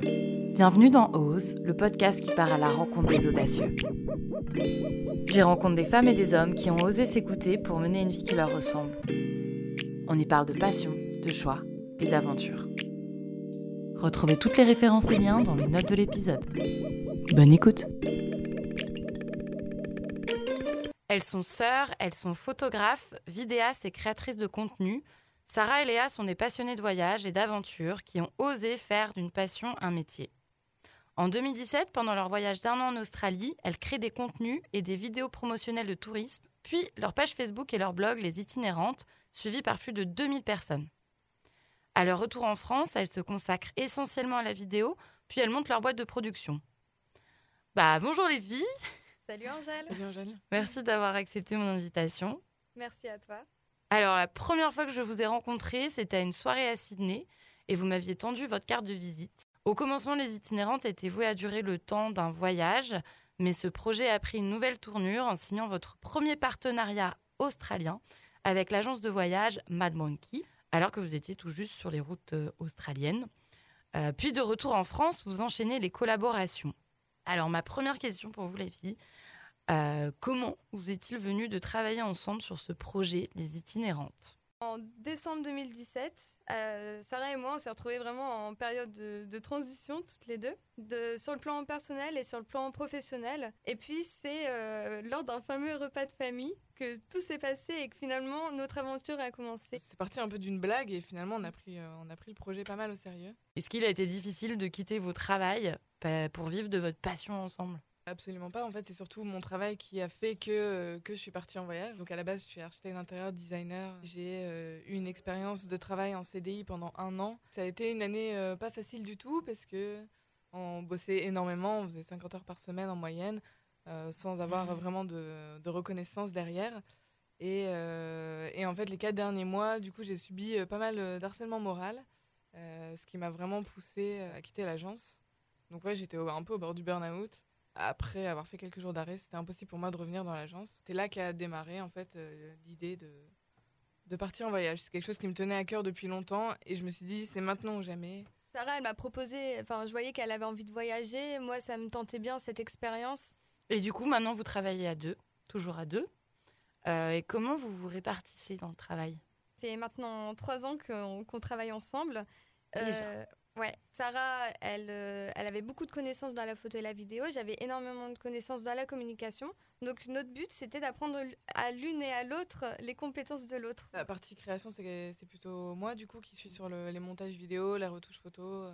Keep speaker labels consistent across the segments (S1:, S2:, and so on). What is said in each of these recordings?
S1: Bienvenue dans Ose, le podcast qui part à la rencontre des audacieux. J'y rencontre des femmes et des hommes qui ont osé s'écouter pour mener une vie qui leur ressemble. On y parle de passion, de choix et d'aventure. Retrouvez toutes les références et liens dans les notes de l'épisode. Bonne écoute Elles sont sœurs, elles sont photographes, vidéastes et créatrices de contenu. Sarah et Léa sont des passionnées de voyage et d'aventure qui ont osé faire d'une passion un métier. En 2017, pendant leur voyage d'un an en Australie, elles créent des contenus et des vidéos promotionnelles de tourisme, puis leur page Facebook et leur blog Les Itinérantes, suivis par plus de 2000 personnes. À leur retour en France, elles se consacrent essentiellement à la vidéo, puis elles montent leur boîte de production. Bah bonjour les filles
S2: Salut Angèle
S3: Salut Angèle.
S1: Merci d'avoir accepté mon invitation.
S2: Merci à toi.
S1: Alors la première fois que je vous ai rencontré, c'était à une soirée à Sydney, et vous m'aviez tendu votre carte de visite. Au commencement, les itinérantes étaient vouées à durer le temps d'un voyage, mais ce projet a pris une nouvelle tournure en signant votre premier partenariat australien avec l'agence de voyage Mad Monkey, alors que vous étiez tout juste sur les routes euh, australiennes. Euh, puis de retour en France, vous enchaînez les collaborations. Alors ma première question pour vous les filles, euh, comment vous est-il venu de travailler ensemble sur ce projet, les itinérantes?
S2: En décembre 2017, euh, Sarah et moi, on s'est retrouvés vraiment en période de, de transition, toutes les deux, de, sur le plan personnel et sur le plan professionnel. Et puis, c'est euh, lors d'un fameux repas de famille que tout s'est passé et que finalement, notre aventure a commencé.
S3: C'est parti un peu d'une blague et finalement, on a, pris, euh, on a pris le projet pas mal au sérieux.
S1: Est-ce qu'il a été difficile de quitter vos travails pour vivre de votre passion ensemble?
S3: Absolument pas. En fait, c'est surtout mon travail qui a fait que, euh, que je suis partie en voyage. Donc, à la base, je suis architecte d'intérieur, designer. J'ai euh, eu une expérience de travail en CDI pendant un an. Ça a été une année euh, pas facile du tout parce que on bossait énormément. On faisait 50 heures par semaine en moyenne euh, sans avoir
S1: Mhm.
S3: vraiment de, de reconnaissance derrière. Et, et en fait, les quatre derniers mois, du coup, j'ai subi pas mal d'harcèlement moral, ce qui m'a vraiment poussée à quitter l'agence. Donc, ouais, j'étais un peu au bord du burn-out après avoir fait quelques jours d'arrêt, c'était impossible pour moi de revenir dans l'agence. C'est là qu'a démarré en fait euh, l'idée de, de partir en voyage. C'est quelque chose qui me tenait à cœur depuis longtemps et je me suis dit c'est maintenant ou jamais.
S2: Sarah, elle m'a proposé, enfin, je voyais qu'elle avait envie de voyager. Moi, ça me tentait bien cette expérience.
S1: Et du coup, maintenant, vous travaillez à deux, toujours à deux. Euh, et comment vous vous répartissez dans le travail?
S2: Ça fait maintenant trois ans qu'on travaille ensemble.
S1: Déjà.
S2: Euh, ouais, Sarah, elle, euh, elle avait beaucoup de connaissances dans la photo et la vidéo. J'avais énormément de connaissances dans la communication. Donc notre but, c'était d'apprendre à l'une et à l'autre les compétences de l'autre.
S3: La partie création, c'est plutôt moi du coup qui suis sur le- les montages vidéo, la retouche photo. euh,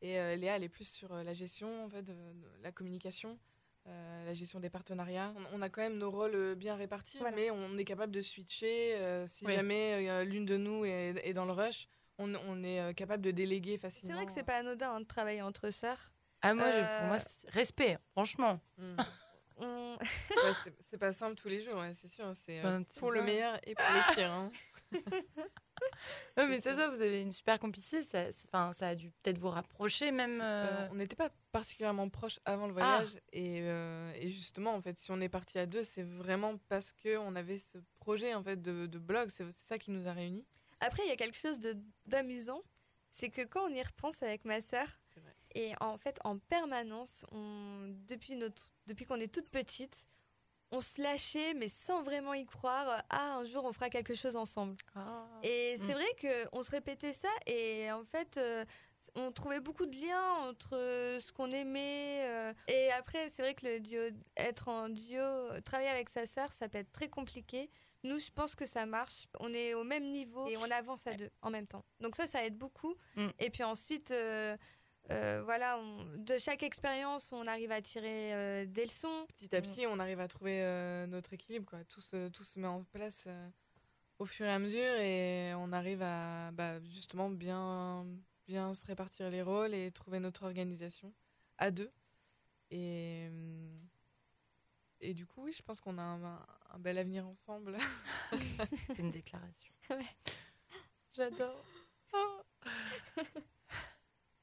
S3: et euh, Léa, elle est plus sur la gestion en fait, de, de la communication. euh, la gestion des partenariats. On, on a quand même nos rôles bien répartis,
S2: Voilà.
S3: mais on est capable de switcher. euh, si
S1: Oui.
S3: jamais euh, l'une de nous est, est dans le rush, on, on est euh, capable de déléguer
S2: C'est
S3: facilement.
S2: vrai que c'est pas anodin hein, de travailler entre sœurs.
S1: Ah, moi, je-
S2: Euh,
S1: pour moi, c'est respect, franchement.
S3: Mm.
S2: On-
S3: Ouais, c'est- c'est pas simple tous les jours, ouais, c'est sûr. C'est euh,
S1: Ben,
S3: pour le
S1: vois.
S3: meilleur et pour le pire. hein.
S1: Ouais, mais c'est ça, vous avez une super complicité. Ça, c'est- enfin, ça a dû peut-être vous rapprocher, même. euh,
S3: Euh, on n'était pas particulièrement proches avant le voyage. Et, euh, et justement, en fait, si on est parti à deux, c'est vraiment parce qu'on avait ce projet en fait, de, de blog. C'est c'est ça qui nous a réunis.
S2: Après, il y a quelque chose de- d'amusant. C'est que quand on y repense avec ma sœur, et en fait, en permanence, on, depuis, notre, depuis qu'on est toute petite, on se lâchait, mais sans vraiment y croire. Ah, un jour, on fera quelque chose ensemble.
S1: Ah.
S2: Et c'est
S3: Mm.
S2: vrai qu'on se répétait ça, et en fait, euh, on trouvait beaucoup de liens entre ce qu'on aimait. euh, et après, c'est vrai que le duo, être en duo, travailler avec sa sœur, ça peut être très compliqué. Nous, je pense que ça marche. On est au même niveau et on avance à deux en même temps. Donc ça, ça aide beaucoup.
S1: Mm.
S2: Et puis ensuite, euh, euh, voilà, on- de chaque expérience, on arrive à tirer euh, des leçons.
S3: Petit à petit, on arrive à trouver euh, notre équilibre. Quoi. Tout, se, tout se met en place euh, au fur et à mesure et on arrive à bah, justement bien, bien se répartir les rôles et trouver notre organisation à deux. Et, et du coup, oui, je pense qu'on a un, un bel avenir ensemble.
S1: C'est une déclaration.
S2: J'adore.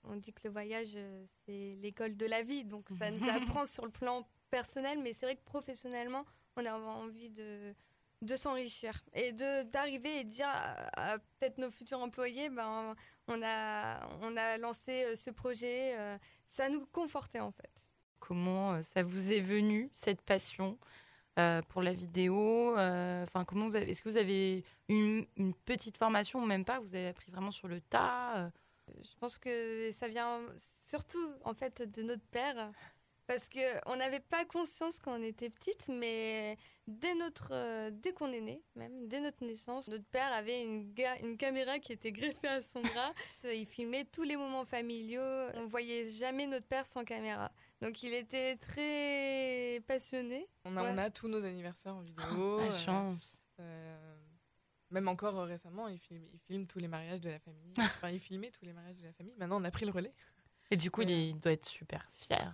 S2: On dit que le voyage, euh, c'est l'école de la vie. Donc, ça nous apprend sur le plan personnel, mais c'est vrai que professionnellement, on a envie de, de s'enrichir et de d'arriver et dire à, peut-être nos futurs employés, ben on a on a lancé ce projet, ça nous confortait en fait.
S1: Comment ça vous est venu cette passion pour la vidéo Enfin, comment Est-ce que vous avez une, une, petite formation ou même pas Vous avez appris vraiment sur le tas
S2: Je pense que ça vient surtout en fait de notre père parce qu'on n'avait pas conscience quand on était petite, mais dès, notre, euh, dès qu'on est né, même dès notre naissance, notre père avait une, une caméra qui était greffée à son bras. il filmait tous les moments familiaux. On voyait jamais notre père sans caméra. Donc il était très passionné.
S3: On a, on a tous nos anniversaires en vidéo.
S1: la euh, chance.
S3: Euh, même encore récemment, il filme, il filme tous les mariages de la famille. enfin, il filmait tous les mariages de la famille. Maintenant, on a pris le relais.
S1: Et du coup, il, doit être super fier.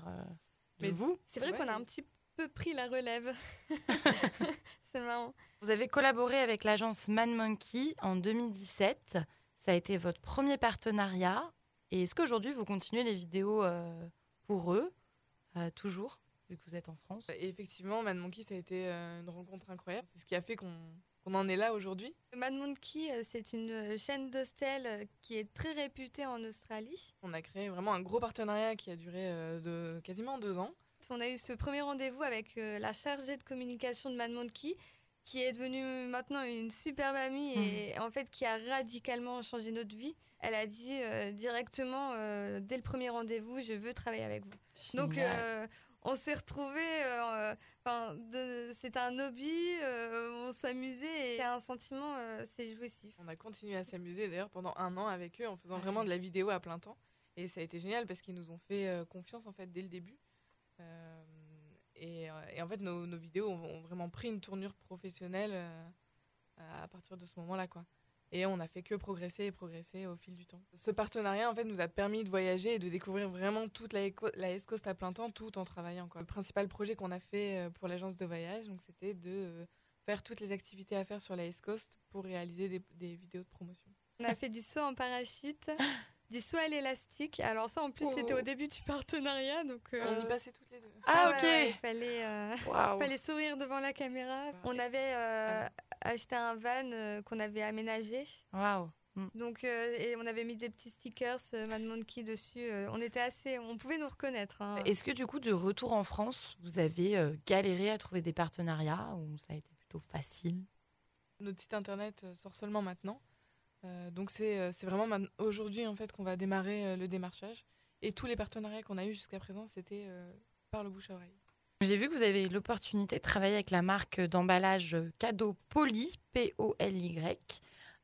S1: Mais vous
S2: C'est vrai qu'on a un petit peu pris la relève. c'est marrant.
S1: Vous avez collaboré avec l'agence Man Monkey en 2017. Ça a été votre premier partenariat. Et est-ce qu'aujourd'hui, vous continuez les vidéos euh, pour eux, euh, toujours, vu que vous êtes en France?
S3: Et Effectivement, Man Monkey, ça a été euh, une rencontre incroyable. C'est ce qui a fait qu'on on en est là aujourd'hui?
S2: Mad Monkey, euh, c'est une euh, chaîne d'hostel euh, qui est très réputée en Australie.
S3: On a créé vraiment un gros partenariat qui a duré de quasiment deux ans.
S2: On a eu ce premier rendez-vous avec la chargée de communication de Mad Monkey, qui est devenue maintenant une superbe amie et mmh. en fait qui a radicalement changé notre vie. Elle a dit directement dès le premier rendez-vous, je veux travailler avec vous. Donc on s'est retrouvés. Euh, enfin, c'était un hobby, euh, on s'amusait et c'est un sentiment, euh, c'est jouissif.
S3: On a continué à s'amuser d'ailleurs pendant un an avec eux en faisant vraiment de la vidéo à plein temps. Et ça a été génial parce qu'ils nous ont fait confiance en fait dès le début. Et, en fait, nos, nos vidéos ont, ont, vraiment pris une tournure professionnelle à partir de ce moment-là, quoi. Et on n'a fait que progresser et progresser au fil du temps. Ce partenariat, en fait, nous a permis de voyager et de découvrir vraiment toute la, la East Coast à plein temps, tout en travaillant. Quoi. Le principal projet qu'on a fait euh, pour l'agence de voyage, donc, c'était de euh, faire toutes les activités à faire sur la East Coast pour réaliser des, des vidéos de promotion.
S2: On a fait du saut en parachute, du saut à l'élastique. Alors ça, en plus, c'était au début du partenariat, donc
S3: euh, on y passait toutes les deux.
S1: Ah, ok.
S2: il fallait, fallait sourire devant la caméra. On avait acheté un van euh, qu'on avait aménagé.
S1: Waouh.
S2: Mm. Donc, euh, et on avait mis des petits stickers euh, Mad Monkey dessus. on était assez, on pouvait nous reconnaître. Hein.
S1: Est-ce que du coup, de retour en France, vous avez galéré à trouver des partenariats ou ça a été plutôt facile?
S3: Notre site internet sort seulement maintenant. donc c'est vraiment aujourd'hui en fait qu'on va démarrer le démarchage. Et tous les partenariats qu'on a eus jusqu'à présent, c'était par le bouche à oreille.
S1: J'ai vu que vous avez l'opportunité de travailler avec la marque d'emballage cadeau Poly, P-O-L-Y.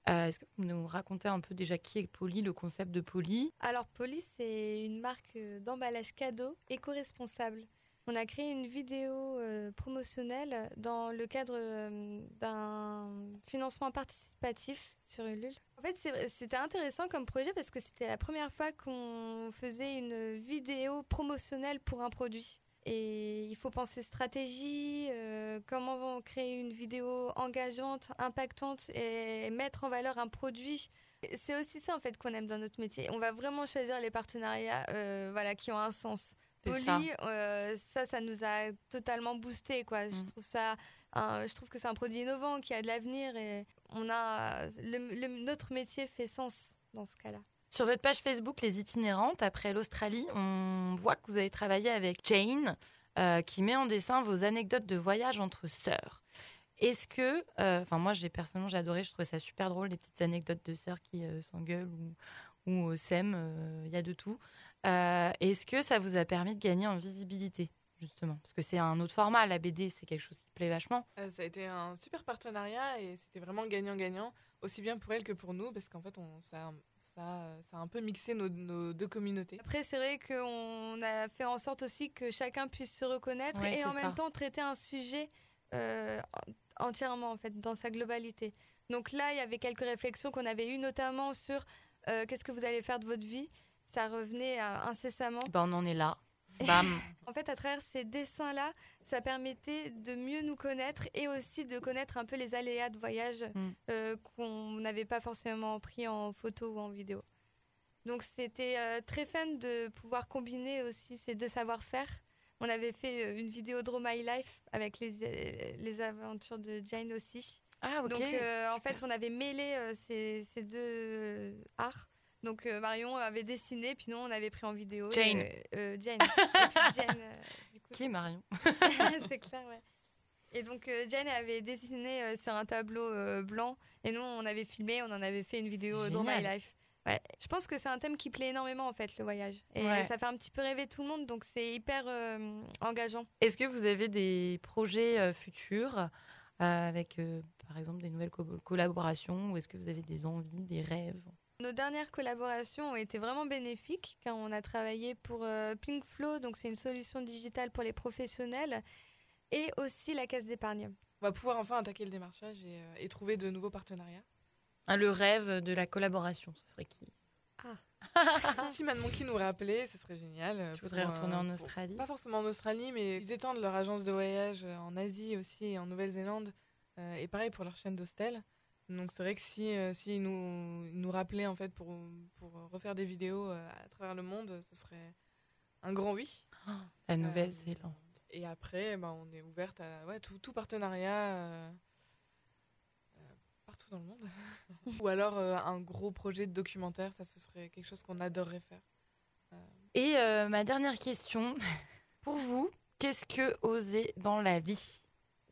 S1: Euh, est-ce que vous nous racontez un peu déjà qui est Poly, le concept de Poly?
S2: Alors Poly, c'est une marque d'emballage cadeau éco-responsable. On a créé une vidéo euh, promotionnelle dans le cadre euh, d'un financement participatif sur Ulule. En fait, c'était intéressant comme projet parce que c'était la première fois qu'on faisait une vidéo promotionnelle pour un produit. Et il faut penser stratégie, euh, comment créer une vidéo engageante, impactante et mettre en valeur un produit. C'est aussi ça en fait qu'on aime dans notre métier. On va vraiment choisir les partenariats euh, voilà, qui ont un sens. Poly, ça. Euh, ça, ça nous a totalement boosté. Quoi. Je, mm. trouve ça, je trouve que c'est un produit innovant qui a de l'avenir et on a, notre métier fait sens dans ce cas-là.
S1: Sur votre page Facebook Les Itinérantes, après l'Australie, on voit que vous avez travaillé avec Jane, euh, qui met en dessin vos anecdotes de voyage entre sœurs. Est-ce que, euh, enfin moi j'ai personnellement j'ai adoré, je trouvais ça super drôle les petites anecdotes de sœurs qui euh, s'engueulent ou, s'aiment, il y a de tout. Est-ce que ça vous a permis de gagner en visibilité justement? Parce que c'est un autre format, la BD, c'est quelque chose qui plaît vachement.
S3: ça a été un super partenariat et c'était vraiment gagnant-gagnant, aussi bien pour elle que pour nous, parce qu'en fait, on, ça, ça, ça a un peu mixé nos, nos deux communautés.
S2: Après, c'est vrai qu'on a fait en sorte aussi que chacun puisse se reconnaître et en même temps traiter un sujet euh, entièrement, en fait, dans sa globalité. Donc là, il y avait quelques réflexions qu'on avait eues, notamment sur euh, qu'est-ce que vous allez faire de votre vie. Ça revenait euh, incessamment.
S1: Ben, on en est là. Bam.
S2: en fait, à travers ces dessins-là, ça permettait de mieux nous connaître et aussi de connaître un peu les aléas de voyage mm. euh, qu'on n'avait pas forcément pris en photo ou en vidéo. Donc c'était euh, très fun de pouvoir combiner aussi ces deux savoir-faire On avait fait euh, une vidéo Draw My Life avec les, euh, les aventures de Jane aussi.
S1: Ah, ok.
S2: Donc en fait, on avait mêlé ces, ces deux arts. Donc euh, Marion avait dessiné, puis nous on avait pris en vidéo.
S1: Jane.
S2: Jane. Et puis Jane, du coup,
S1: Qui est Marion
S2: c'est clair, ouais. Et donc euh, Jane avait dessiné euh, sur un tableau euh, blanc et nous on avait filmé, on en avait fait une vidéo Draw My. Life. Ouais. Je pense que c'est un thème qui plaît énormément en fait le voyage et
S1: Ouais.
S2: ça fait un petit peu rêver tout le monde donc c'est hyper engageant.
S1: Est-ce que vous avez des projets futurs avec, par exemple, des nouvelles co- collaborations ou est-ce que vous avez des envies, des rêves?
S2: Nos dernières collaborations ont été vraiment bénéfiques car on a travaillé pour euh, Pink Flow donc c'est une solution digitale pour les professionnels et aussi la caisse d'épargne.
S3: On va pouvoir enfin attaquer le démarchage et, euh, et trouver de nouveaux partenariats.
S1: Ah, Le rêve de la collaboration, ce serait qui?
S3: Si Mad Monkey nous rappelait, ce serait génial.
S1: Tu voudrais retourner
S3: euh,
S1: en
S3: pour-
S1: Australie?
S3: Pas forcément en Australie, mais ils étendent leur agence de voyage euh, en Asie aussi et en Nouvelle-Zélande. euh, et pareil pour leur chaîne d'hostel. Donc c'est vrai que si, euh, si nous, nous rappelaient en fait pour, pour refaire des vidéos euh, à travers le monde, ce serait un grand oui.
S1: La
S3: Euh,
S1: Nouvelle-Zélande.
S3: et après, ben, on est ouverte à ouais, tout, tout partenariat euh, euh, partout dans le monde. Ou alors euh, un gros projet de documentaire, ça ce serait quelque chose qu'on adorerait faire.
S1: Et euh, ma dernière question, pour vous, qu'est-ce que oser dans la vie?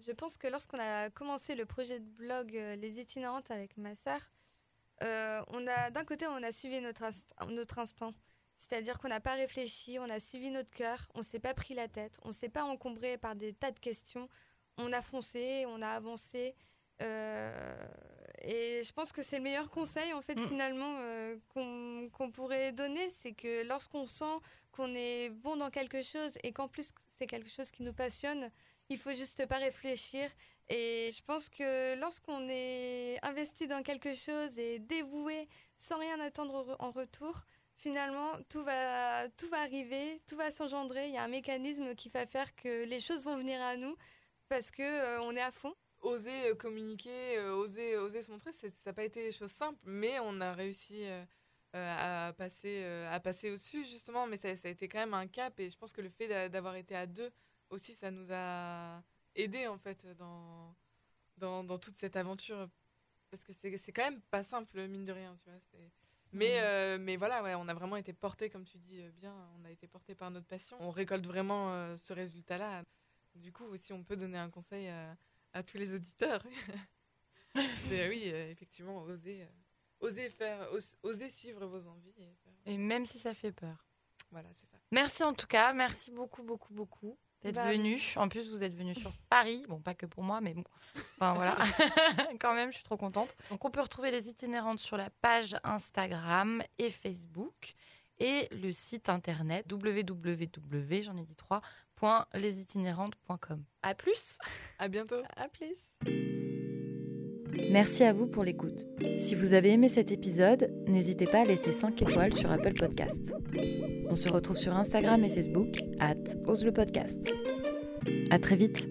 S2: Je pense que lorsqu'on a commencé le projet de blog euh, Les Itinérantes avec ma sœur, euh, on a d'un côté on a suivi notre, inst- notre instinct, c'est-à-dire qu'on n'a pas réfléchi, on a suivi notre cœur, on s'est pas pris la tête, on s'est pas encombré par des tas de questions, on a foncé, on a avancé. euh, et je pense que c'est le meilleur conseil en fait
S1: Mm.
S2: finalement euh, qu'on qu'on pourrait donner, c'est que lorsqu'on sent qu'on est bon dans quelque chose et qu'en plus c'est quelque chose qui nous passionne, il faut juste pas réfléchir. Et je pense que lorsqu'on est investi dans quelque chose et dévoué sans rien attendre en retour, finalement, tout va, tout va arriver, tout va s'engendrer. Il y a un mécanisme qui va faire que les choses vont venir à nous parce que euh, on est à fond.
S3: Oser euh, communiquer, euh, oser, oser se montrer, ça n'a pas été des choses simples, mais on a réussi à passer, passer au-dessus justement. Mais ça, a été quand même un cap et je pense que le fait d'a- d'avoir été à deux aussi, ça nous a aidés en fait dans, dans, dans toute cette aventure. Parce que c'est quand même pas simple, mine de rien, tu vois. Mais,
S1: Mhm.
S3: euh, mais voilà, ouais, on a vraiment été portés, comme tu dis euh, bien, on a été portés par notre passion. On récolte vraiment euh, ce résultat-là. Du coup, si on peut donner un conseil à, à tous les auditeurs, c'est oui, euh, effectivement, oser, oser faire, os- oser suivre vos envies. Et faire-
S1: Et même si ça fait peur.
S3: Voilà, c'est ça.
S1: Merci en tout cas, merci beaucoup, beaucoup, beaucoup d'être
S2: Bah,
S1: venu. En plus, vous êtes venu sur Paris. Bon, pas que pour moi, mais bon. Enfin, voilà. Quand même, je suis trop contente. Donc, on peut retrouver les itinérantes sur la page Instagram et Facebook et le site internet www, j'en ai dit trois, point lesitinérantes.com. À plus
S3: À bientôt.
S2: À plus.
S1: Merci à vous pour l'écoute. Si vous avez aimé cet épisode, n'hésitez pas à laisser 5 étoiles sur Apple Podcast. On se retrouve sur Instagram et Facebook, at Ose le podcast. À très vite.